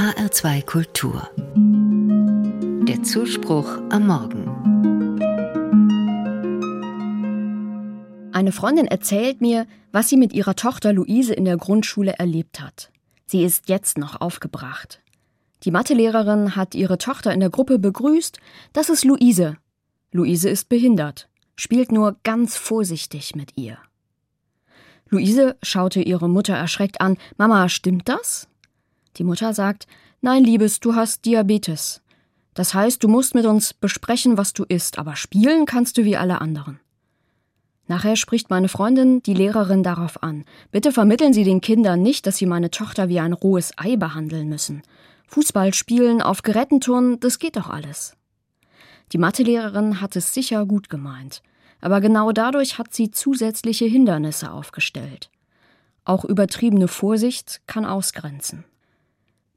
HR2 Kultur. Der Zuspruch am Morgen. Eine Freundin erzählt mir, was sie mit ihrer Tochter Luise in der Grundschule erlebt hat. Sie ist jetzt noch aufgebracht. Die Mathelehrerin hat ihre Tochter in der Gruppe begrüßt. Das ist Luise. Luise ist behindert, spielt nur ganz vorsichtig mit ihr. Luise schaute ihre Mutter erschreckt an. Mama, stimmt das? Die Mutter sagt, Nein, Liebes, du hast Diabetes. Das heißt, du musst mit uns besprechen, was du isst, aber spielen kannst du wie alle anderen. Nachher spricht meine Freundin die Lehrerin darauf an. Bitte vermitteln Sie den Kindern nicht, dass sie meine Tochter wie ein rohes Ei behandeln müssen. Fußball spielen, auf Geräten turnen, das geht doch alles. Die Mathelehrerin hat es sicher gut gemeint, aber genau dadurch hat sie zusätzliche Hindernisse aufgestellt. Auch übertriebene Vorsicht kann ausgrenzen.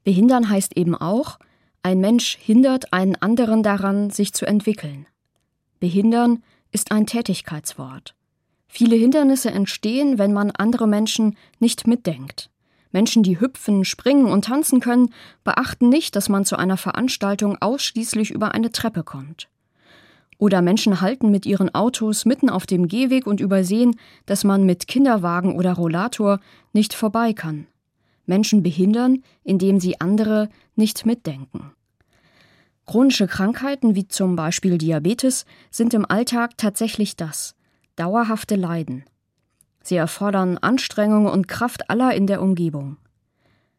Behindern heißt eben auch, ein Mensch hindert einen anderen daran, sich zu entwickeln. Behindern ist ein Tätigkeitswort. Viele Hindernisse entstehen, wenn man andere Menschen nicht mitdenkt. Menschen, die hüpfen, springen und tanzen können, beachten nicht, dass man zu einer Veranstaltung ausschließlich über eine Treppe kommt. Oder Menschen halten mit ihren Autos mitten auf dem Gehweg und übersehen, dass man mit Kinderwagen oder Rollator nicht vorbei kann. Menschen behindern, indem sie andere nicht mitdenken. Chronische Krankheiten wie zum Beispiel Diabetes sind im Alltag tatsächlich das dauerhafte Leiden. Sie erfordern Anstrengung und Kraft aller in der Umgebung.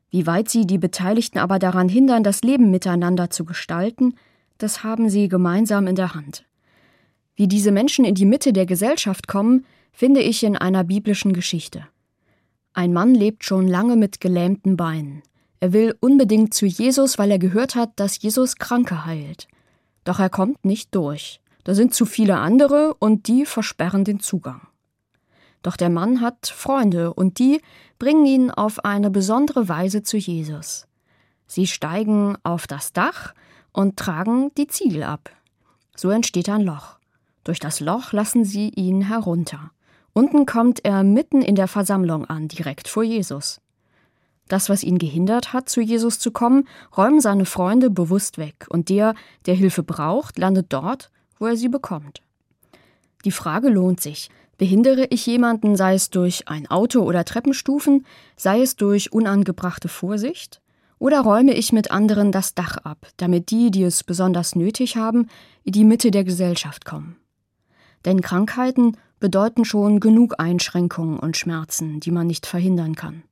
Wie weit sie die Beteiligten aber daran hindern, das Leben miteinander zu gestalten, das haben sie gemeinsam in der Hand. Wie diese Menschen in die Mitte der Gesellschaft kommen, finde ich in einer biblischen Geschichte. Ein Mann lebt schon lange mit gelähmten Beinen. Er will unbedingt zu Jesus, weil er gehört hat, dass Jesus Kranke heilt. Doch er kommt nicht durch. Da sind zu viele andere und die versperren den Zugang. Doch der Mann hat Freunde und die bringen ihn auf eine besondere Weise zu Jesus. Sie steigen auf das Dach und tragen die Ziegel ab. So entsteht ein Loch. Durch das Loch lassen sie ihn herunter. Unten kommt er mitten in der Versammlung an, direkt vor Jesus. Das, was ihn gehindert hat, zu Jesus zu kommen, räumen seine Freunde bewusst weg, und der, der Hilfe braucht, landet dort, wo er sie bekommt. Die Frage lohnt sich. Behindere ich jemanden, sei es durch ein Auto oder Treppenstufen, sei es durch unangebrachte Vorsicht? Oder räume ich mit anderen das Dach ab, damit die, die es besonders nötig haben, in die Mitte der Gesellschaft kommen? Denn Krankheiten bedeuten schon genug Einschränkungen und Schmerzen, die man nicht verhindern kann.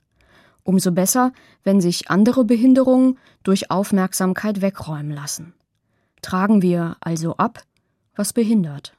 Umso besser, wenn sich andere Behinderungen durch Aufmerksamkeit wegräumen lassen. Tragen wir also ab, was behindert.